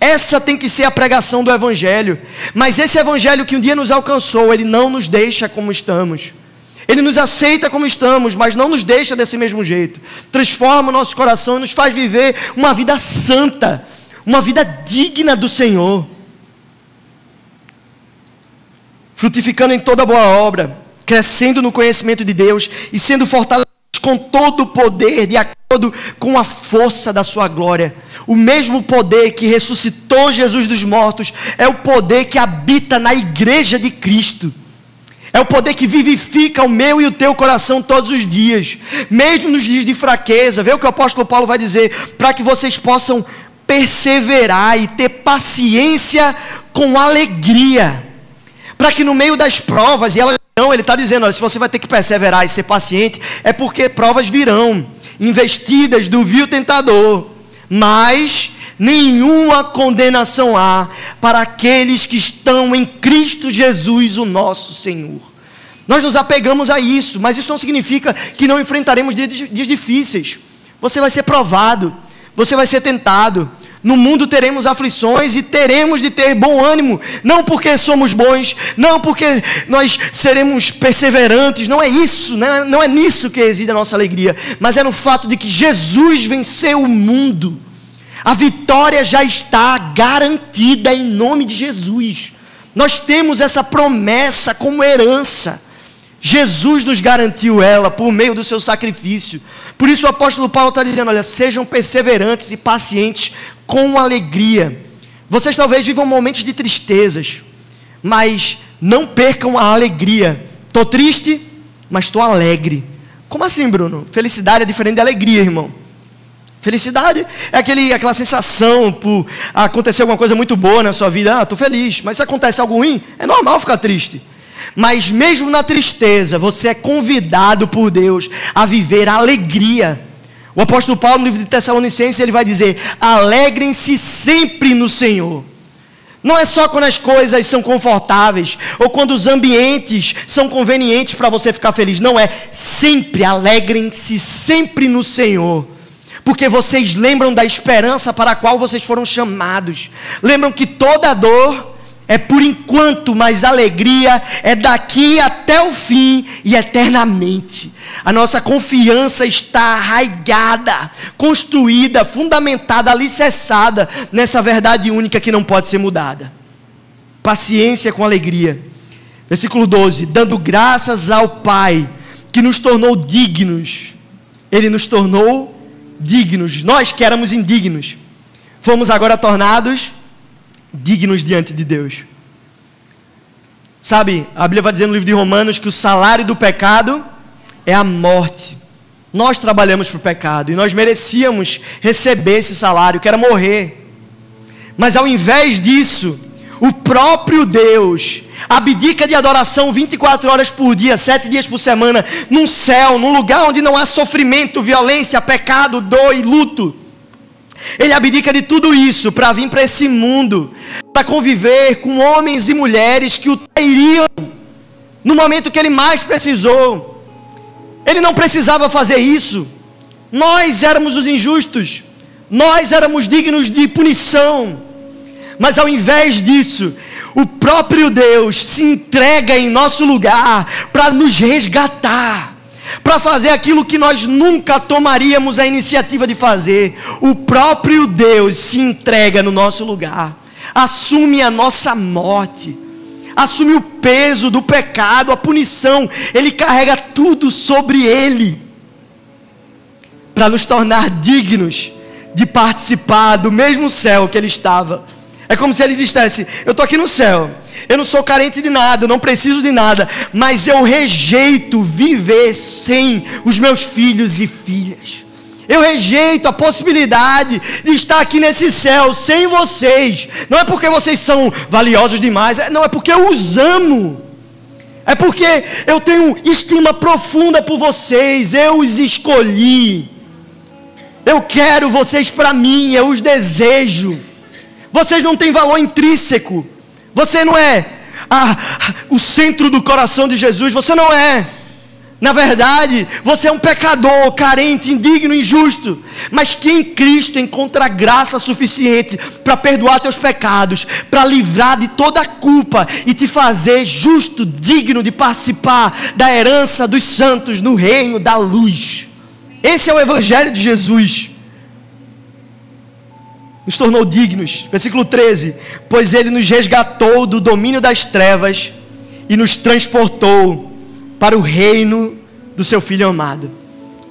Essa tem que ser a pregação do Evangelho. Mas esse Evangelho que um dia nos alcançou, ele não nos deixa como estamos. Ele nos aceita como estamos, mas não nos deixa desse mesmo jeito. Transforma o nosso coração e nos faz viver uma vida santa, uma vida digna do Senhor. Frutificando em toda boa obra, crescendo no conhecimento de Deus e sendo fortalecido com todo o poder, de acordo com a força da sua glória. O mesmo poder que ressuscitou Jesus dos mortos é o poder que habita na igreja de Cristo. É o poder que vivifica o meu e o teu coração todos os dias, mesmo nos dias de fraqueza. Vê o que o apóstolo Paulo vai dizer: para que vocês possam perseverar e ter paciência com alegria, para que no meio das provas, e elas não, ele está dizendo: olha, se você vai ter que perseverar e ser paciente, é porque provas virão, investidas do vil tentador, mas nenhuma condenação há para aqueles que estão em Cristo Jesus, o nosso Senhor. Nós nos apegamos a isso, mas isso não significa que não enfrentaremos dias, difíceis. Você vai ser provado, você vai ser tentado, no mundo teremos aflições e teremos de ter bom ânimo, não porque somos bons, não porque nós seremos perseverantes, não é isso, não é, não é nisso que reside a nossa alegria, mas é no fato de que Jesus venceu o mundo, a vitória já está garantida em nome de Jesus, nós temos essa promessa como herança. Jesus nos garantiu ela por meio do seu sacrifício. Por isso o apóstolo Paulo está dizendo: olha, sejam perseverantes e pacientes com alegria. Vocês talvez vivam momentos de tristezas, mas não percam a alegria. Estou triste, mas estou alegre. Como assim, Bruno? Felicidade é diferente de alegria, irmão. Felicidade é aquele, aquela sensação por acontecer alguma coisa muito boa na sua vida. Ah, estou feliz. Mas se acontece algo ruim, é normal ficar triste. Mas mesmo na tristeza, você é convidado por Deus a viver a alegria. O apóstolo Paulo, no livro de Tessalonicenses, ele vai dizer: alegrem-se sempre no Senhor. Não é só quando as coisas são confortáveis ou quando os ambientes são convenientes para você ficar feliz. Não é. Sempre alegrem-se sempre no Senhor. Porque vocês lembram da esperança para a qual vocês foram chamados. Lembram que toda dor é por enquanto, mas alegria é daqui até o fim e eternamente. A nossa confiança está arraigada, construída, fundamentada, alicerçada nessa verdade única que não pode ser mudada. Paciência com alegria. Versículo 12: Dando graças ao Pai que nos tornou dignos. Ele nos tornou dignos. Nós que éramos indignos, fomos agora tornados dignos diante de Deus. Sabe, a Bíblia vai dizer no livro de Romanos que o salário do pecado é a morte. Nós trabalhamos para o pecado e nós merecíamos receber esse salário, que era morrer. Mas ao invés disso, o próprio Deus abdica de adoração 24 horas por dia, 7 dias por semana, num céu, num lugar onde não há sofrimento, violência, pecado, dor e luto. Ele abdica de tudo isso para vir para esse mundo, para conviver com homens e mulheres que o trairiam no momento que ele mais precisou. Ele não precisava fazer isso. Nós éramos os injustos, nós éramos dignos de punição. Mas ao invés disso, o próprio Deus se entrega em nosso lugar para nos resgatar para fazer aquilo que nós nunca tomaríamos a iniciativa de fazer. O próprio Deus se entrega no nosso lugar, assume a nossa morte, assume o peso do pecado, a punição, ele carrega tudo sobre ele, para nos tornar dignos de participar do mesmo céu que ele estava. É como se ele dissesse: Eu estou aqui no céu eu não sou carente de nada, eu não preciso de nada, mas eu rejeito viver sem os meus filhos e filhas. Eu rejeito a possibilidade de estar aqui nesse céu sem vocês. Não é porque vocês são valiosos demais, é, não é porque eu os amo. É porque eu tenho estima profunda por vocês, eu os escolhi. Eu quero vocês para mim, eu os desejo. Vocês não têm valor intrínseco. Você não é a, o centro do coração de Jesus. Você não é. Na verdade, você é um pecador, carente, indigno, injusto, mas que em Cristo encontra graça suficiente para perdoar teus pecados, para livrar de toda culpa e te fazer justo, digno de participar da herança dos santos no reino da luz. Esse é o Evangelho de Jesus nos tornou dignos. Versículo 13: Pois ele nos resgatou do domínio das trevas e nos transportou para o reino do seu filho amado.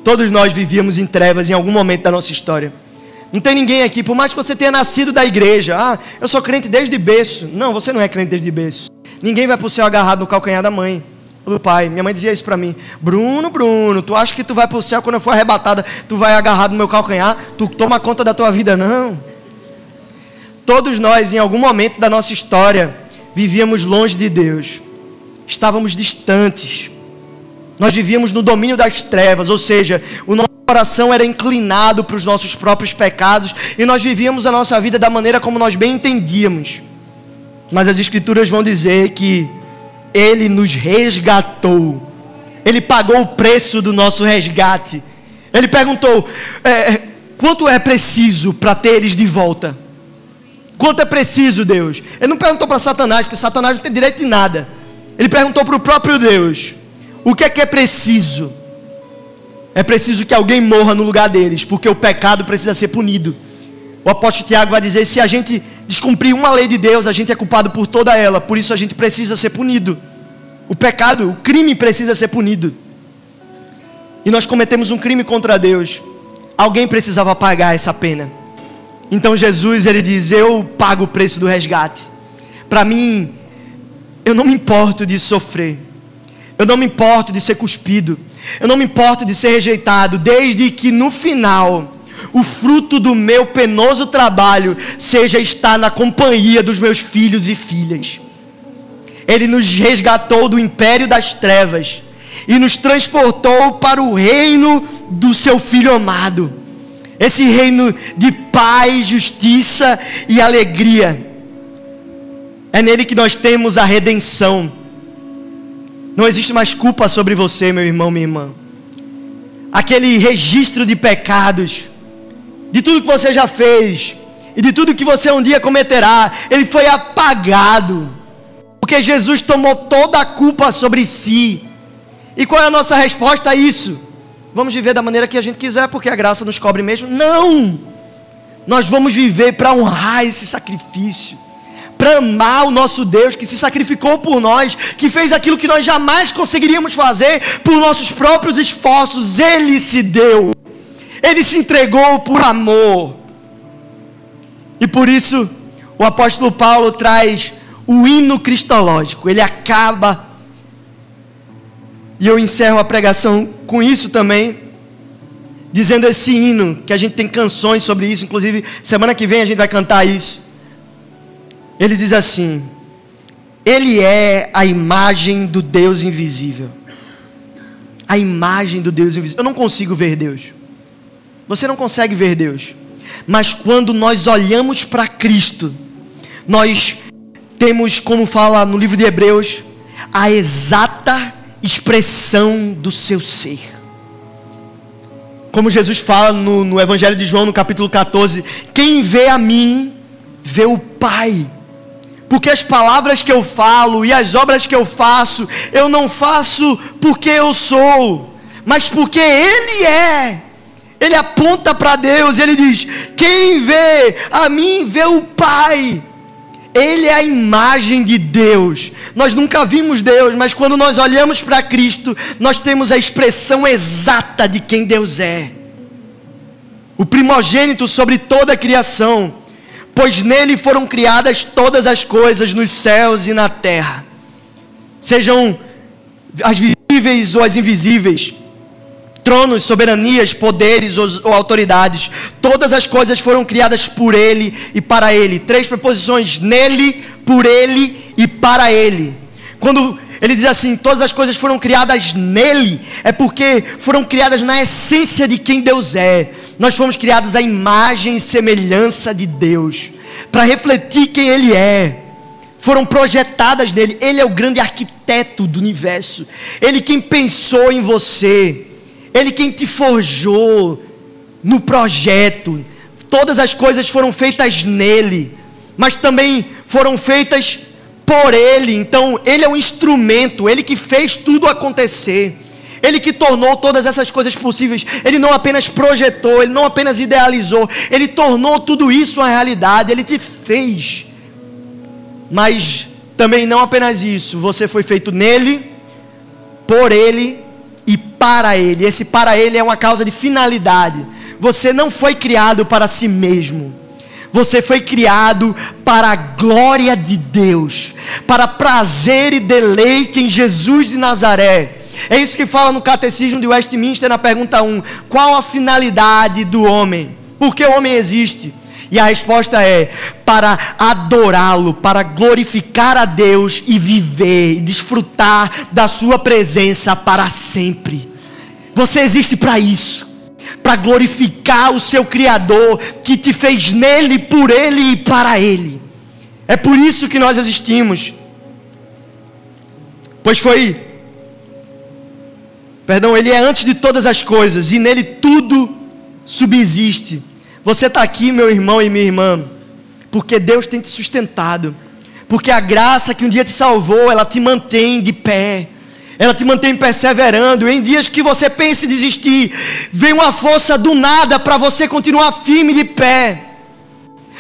Todos nós vivíamos em trevas em algum momento da nossa história. Não tem ninguém aqui, por mais que você tenha nascido da igreja, ah, eu sou crente desde berço. Não, você não é crente desde berço. Ninguém vai para o céu agarrado no calcanhar da mãe ou do pai. Minha mãe dizia isso para mim: Bruno, Bruno, tu acha que tu vai para o céu quando eu for arrebatada, tu vai agarrado no meu calcanhar, tu toma conta da tua vida? Não. Todos nós, em algum momento da nossa história, vivíamos longe de Deus, estávamos distantes, nós vivíamos no domínio das trevas, ou seja, o nosso coração era inclinado para os nossos próprios pecados e nós vivíamos a nossa vida da maneira como nós bem entendíamos. Mas as Escrituras vão dizer que Ele nos resgatou, Ele pagou o preço do nosso resgate. Ele perguntou: é, quanto é preciso para ter eles de volta? Quanto é preciso, Deus? Ele não perguntou para Satanás, porque Satanás não tem direito de nada. Ele perguntou para o próprio Deus: o que é que é preciso? É preciso que alguém morra no lugar deles, porque o pecado precisa ser punido. O apóstolo Tiago vai dizer: se a gente descumprir uma lei de Deus, a gente é culpado por toda ela, por isso a gente precisa ser punido. O pecado, o crime precisa ser punido. E nós cometemos um crime contra Deus. Alguém precisava pagar essa pena. Então Jesus ele diz: Eu pago o preço do resgate. Para mim, eu não me importo de sofrer. Eu não me importo de ser cuspido. Eu não me importo de ser rejeitado, desde que no final o fruto do meu penoso trabalho seja estar na companhia dos meus filhos e filhas. Ele nos resgatou do império das trevas e nos transportou para o reino do seu filho amado. Esse reino de paz, justiça e alegria. É nele que nós temos a redenção. Não existe mais culpa sobre você, meu irmão, minha irmã. Aquele registro de pecados, de tudo que você já fez e de tudo que você um dia cometerá, ele foi apagado. Porque Jesus tomou toda a culpa sobre si. E qual é a nossa resposta a isso? Vamos viver da maneira que a gente quiser, porque a graça nos cobre mesmo? Não! Nós vamos viver para honrar esse sacrifício para amar o nosso Deus que se sacrificou por nós, que fez aquilo que nós jamais conseguiríamos fazer por nossos próprios esforços. Ele se deu, ele se entregou por amor. E por isso, o apóstolo Paulo traz o hino cristológico. Ele acaba, e eu encerro a pregação com isso também, dizendo esse hino, que a gente tem canções sobre isso, inclusive semana que vem a gente vai cantar isso. Ele diz assim: Ele é a imagem do Deus invisível. A imagem do Deus invisível. Eu não consigo ver Deus. Você não consegue ver Deus. Mas quando nós olhamos para Cristo, nós temos, como fala no livro de Hebreus, a exata expressão do seu ser. Como Jesus fala no, no Evangelho de João, no capítulo 14: Quem vê a mim, vê o Pai. Porque as palavras que eu falo e as obras que eu faço, eu não faço porque eu sou, mas porque Ele é. Ele aponta para Deus, ele diz: Quem vê a mim, vê o Pai. Ele é a imagem de Deus. Nós nunca vimos Deus, mas quando nós olhamos para Cristo, nós temos a expressão exata de quem Deus é. O primogênito sobre toda a criação pois nele foram criadas todas as coisas nos céus e na terra, sejam as visíveis ou as invisíveis, tronos, soberanias, poderes ou, autoridades, todas as coisas foram criadas por Ele e para Ele. Três preposições: nele, por Ele e para Ele. Quando ele diz assim: todas as coisas foram criadas nele, é porque foram criadas na essência de quem Deus é. Nós fomos criados à imagem e semelhança de Deus, para refletir quem Ele é. Foram projetadas nele. Ele é o grande arquiteto do universo. Ele quem pensou em você. Ele quem te forjou no projeto. Todas as coisas foram feitas nele, mas também foram feitas por ele. Então, ele é um instrumento, ele que fez tudo acontecer. Ele que tornou todas essas coisas possíveis. Ele não apenas projetou, ele não apenas idealizou, ele tornou tudo isso uma realidade, ele te fez. Mas também não apenas isso, você foi feito nele, por ele e para Ele. Esse para Ele é uma causa de finalidade. Você não foi criado para si mesmo. Você foi criado para a glória de Deus, para prazer e deleite em Jesus de Nazaré. É isso que fala no Catecismo de Westminster na pergunta 1: Qual a finalidade do homem? Por que o homem existe? E a resposta é: para adorá-lo, para glorificar a Deus e viver e desfrutar da Sua presença para sempre. Você existe para isso, para glorificar o seu Criador que te fez nele, por ele e para ele. É por isso que nós existimos. Pois foi, perdão, ele é antes de todas as coisas e nele tudo subsiste. Você está aqui, meu irmão e minha irmã, porque Deus tem te sustentado, porque a graça que um dia te salvou, ela te mantém de pé, ela te mantém perseverando. Em dias que você pensa em desistir, vem uma força do nada para você continuar firme de pé.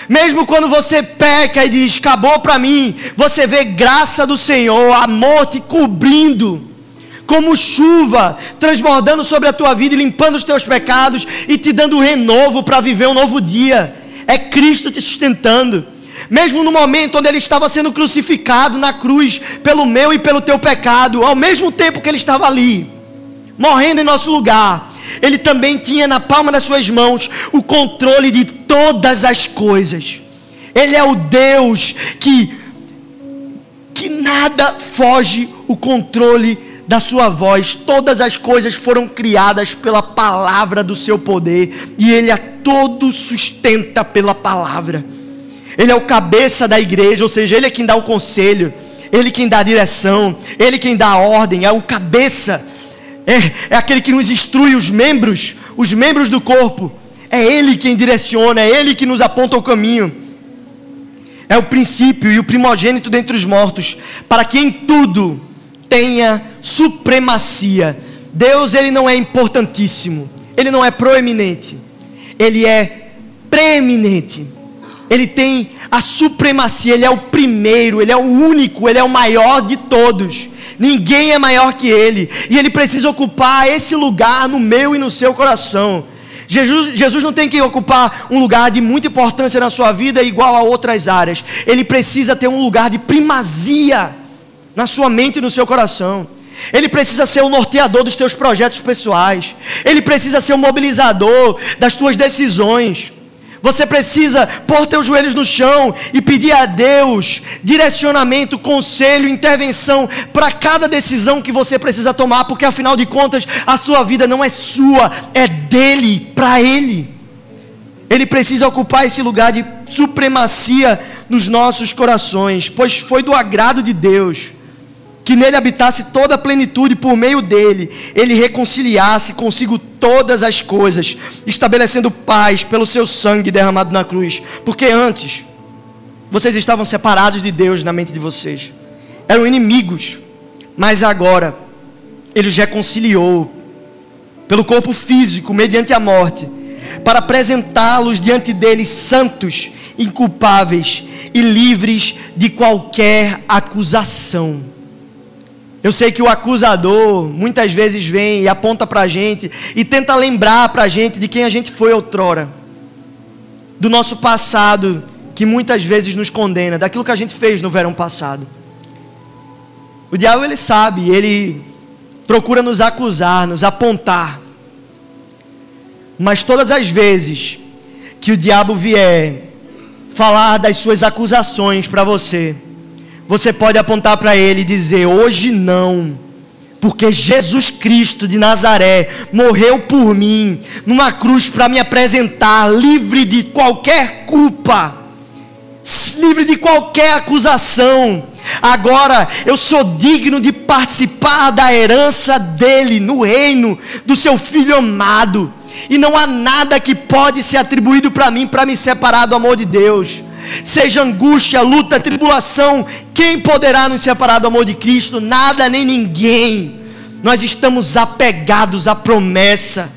Mesmo quando você peca e diz, acabou para mim, você vê graça do Senhor, amor te cobrindo como chuva, transbordando sobre a tua vida e limpando os teus pecados e te dando renovo para viver um novo dia. É Cristo te sustentando. Mesmo no momento onde ele estava sendo crucificado na cruz pelo meu e pelo teu pecado, ao mesmo tempo que ele estava ali, morrendo em nosso lugar, ele também tinha na palma das suas mãos o controle de todas as coisas. Ele é o Deus que que nada foge o controle da sua voz, todas as coisas foram criadas pela palavra do seu poder, e Ele a todo sustenta pela palavra. Ele é o cabeça da igreja, ou seja, Ele é quem dá o conselho, Ele quem dá a direção, Ele quem dá a ordem, é o cabeça, é, é aquele que nos instrui os membros, os membros do corpo, é Ele quem direciona, é Ele que nos aponta o caminho. É o princípio e o primogênito dentre os mortos, para que em tudo tenha supremacia. Deus ele não é importantíssimo, ele não é proeminente, ele é preeminente. Ele tem a supremacia, ele é o primeiro, ele é o único, ele é o maior de todos. Ninguém é maior que ele, e ele precisa ocupar esse lugar no meu e no seu coração. Jesus, Jesus não tem que ocupar um lugar de muita importância na sua vida igual a outras áreas. Ele precisa ter um lugar de primazia na sua mente e no seu coração. Ele precisa ser o norteador dos teus projetos pessoais. Ele precisa ser o mobilizador das tuas decisões. Você precisa pôr teus joelhos no chão e pedir a Deus direcionamento, conselho, intervenção para cada decisão que você precisa tomar, porque afinal de contas a sua vida não é sua, é dele, para ele. Ele precisa ocupar esse lugar de supremacia nos nossos corações, pois foi do agrado de Deus que nele habitasse toda a plenitude, por meio dele, ele reconciliasse consigo todas as coisas, estabelecendo paz pelo seu sangue derramado na cruz. Porque antes, vocês estavam separados de Deus na mente de vocês, eram inimigos, mas agora, ele os reconciliou pelo corpo físico, mediante a morte, para apresentá-los diante dele santos, inculpáveis e livres de qualquer acusação. Eu sei que o acusador muitas vezes vem e aponta para a gente e tenta lembrar para a gente de quem a gente foi outrora, do nosso passado que muitas vezes nos condena, daquilo que a gente fez no verão passado. O diabo ele sabe, ele procura nos acusar, nos apontar. Mas todas as vezes que o diabo vier falar das suas acusações para você, você pode apontar para ele e dizer: hoje não, porque Jesus Cristo de Nazaré morreu por mim numa cruz para me apresentar livre de qualquer culpa, livre de qualquer acusação. Agora eu sou digno de participar da herança dele no reino do seu filho amado. E não há nada que pode ser atribuído para mim para me separar do amor de Deus seja angústia, luta, tribulação, quem poderá nos separar do amor de Cristo? Nada nem ninguém. Nós estamos apegados à promessa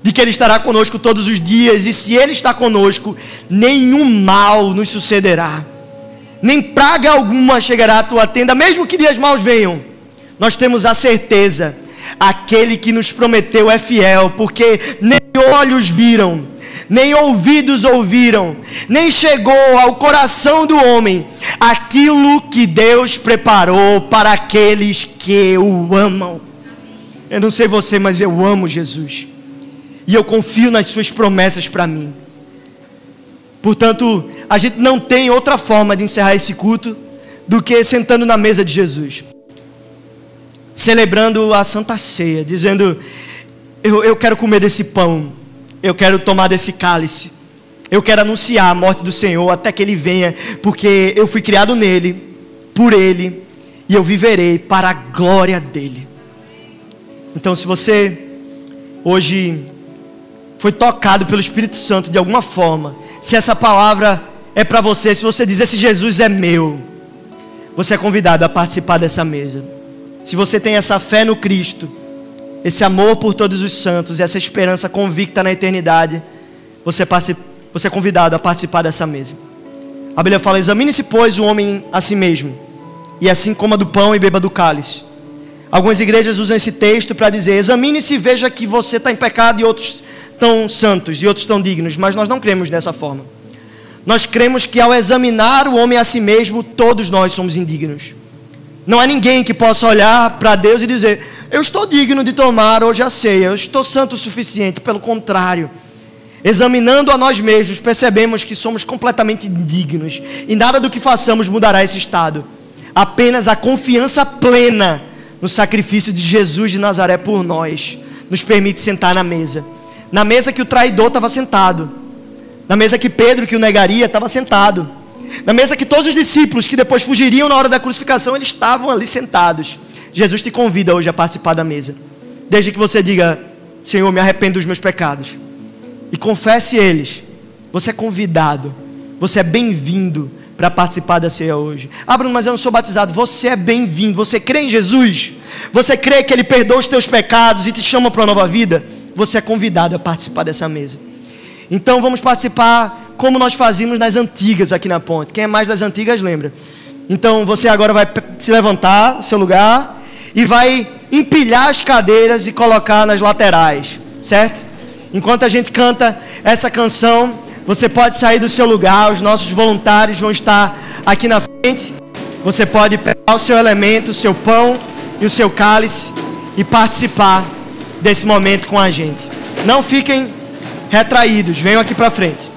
de que Ele estará conosco todos os dias, e se Ele está conosco, nenhum mal nos sucederá, nem praga alguma chegará à tua tenda, mesmo que dias maus venham. Nós temos a certeza Aquele que nos prometeu é fiel, porque nem olhos viram, nem ouvidos ouviram, nem chegou ao coração do homem aquilo que Deus preparou para aqueles que o amam. Eu não sei você, mas eu amo Jesus. E eu confio nas suas promessas para mim. Portanto, a gente não tem outra forma de encerrar esse culto do que sentando na mesa de Jesus, celebrando a Santa Ceia, dizendo: eu, eu quero comer desse pão, eu quero tomar desse cálice, eu quero anunciar a morte do Senhor até que Ele venha, porque eu fui criado nele, por Ele, e eu viverei para a glória dEle. Então, se você hoje foi tocado pelo Espírito Santo de alguma forma, se essa palavra é para você, se você diz esse Jesus é meu, você é convidado a participar dessa mesa. Se você tem essa fé no Cristo, esse amor por todos os santos e essa esperança convicta na eternidade, você, você é convidado a participar dessa mesa. A Bíblia fala: examine-se, pois, o homem a si mesmo, e assim coma do pão e beba do cálice. Algumas igrejas usam esse texto para dizer: examine-se e veja que você está em pecado e outros tão santos e outros tão dignos, mas nós não cremos dessa forma. Nós cremos que ao examinar o homem a si mesmo, todos nós somos indignos. Não há ninguém que possa olhar para Deus e dizer: Eu estou digno de tomar hoje a ceia, eu estou santo o suficiente. Pelo contrário, examinando a nós mesmos, percebemos que somos completamente indignos e nada do que façamos mudará esse estado. Apenas a confiança plena no sacrifício de Jesus de Nazaré por nós nos permite sentar na mesa na mesa que o traidor estava sentado, na mesa que Pedro, que o negaria, estava sentado, na mesa que todos os discípulos que depois fugiriam na hora da crucificação, eles estavam ali sentados. Jesus te convida hoje a participar da mesa, desde que você diga: Senhor, me arrependo dos meus pecados, e confesse eles. Você é convidado, você é bem-vindo para participar da ceia hoje. Ah, Bruno, mas eu não sou batizado. Você é bem-vindo. Você crê em Jesus? Você crê que Ele perdoa os teus pecados e te chama para uma nova vida? você é convidado a participar dessa mesa. Então vamos participar como nós fazíamos nas antigas aqui na ponte. Quem é mais das antigas lembra. Então você agora vai se levantar seu lugar e vai empilhar as cadeiras e colocar nas laterais, certo? Enquanto a gente canta essa canção, você pode sair do seu lugar, os nossos voluntários vão estar aqui na frente. Você pode pegar o seu elemento, o seu pão e o seu cálice e participar desse momento com a gente. Não fiquem retraídos, venham aqui para frente.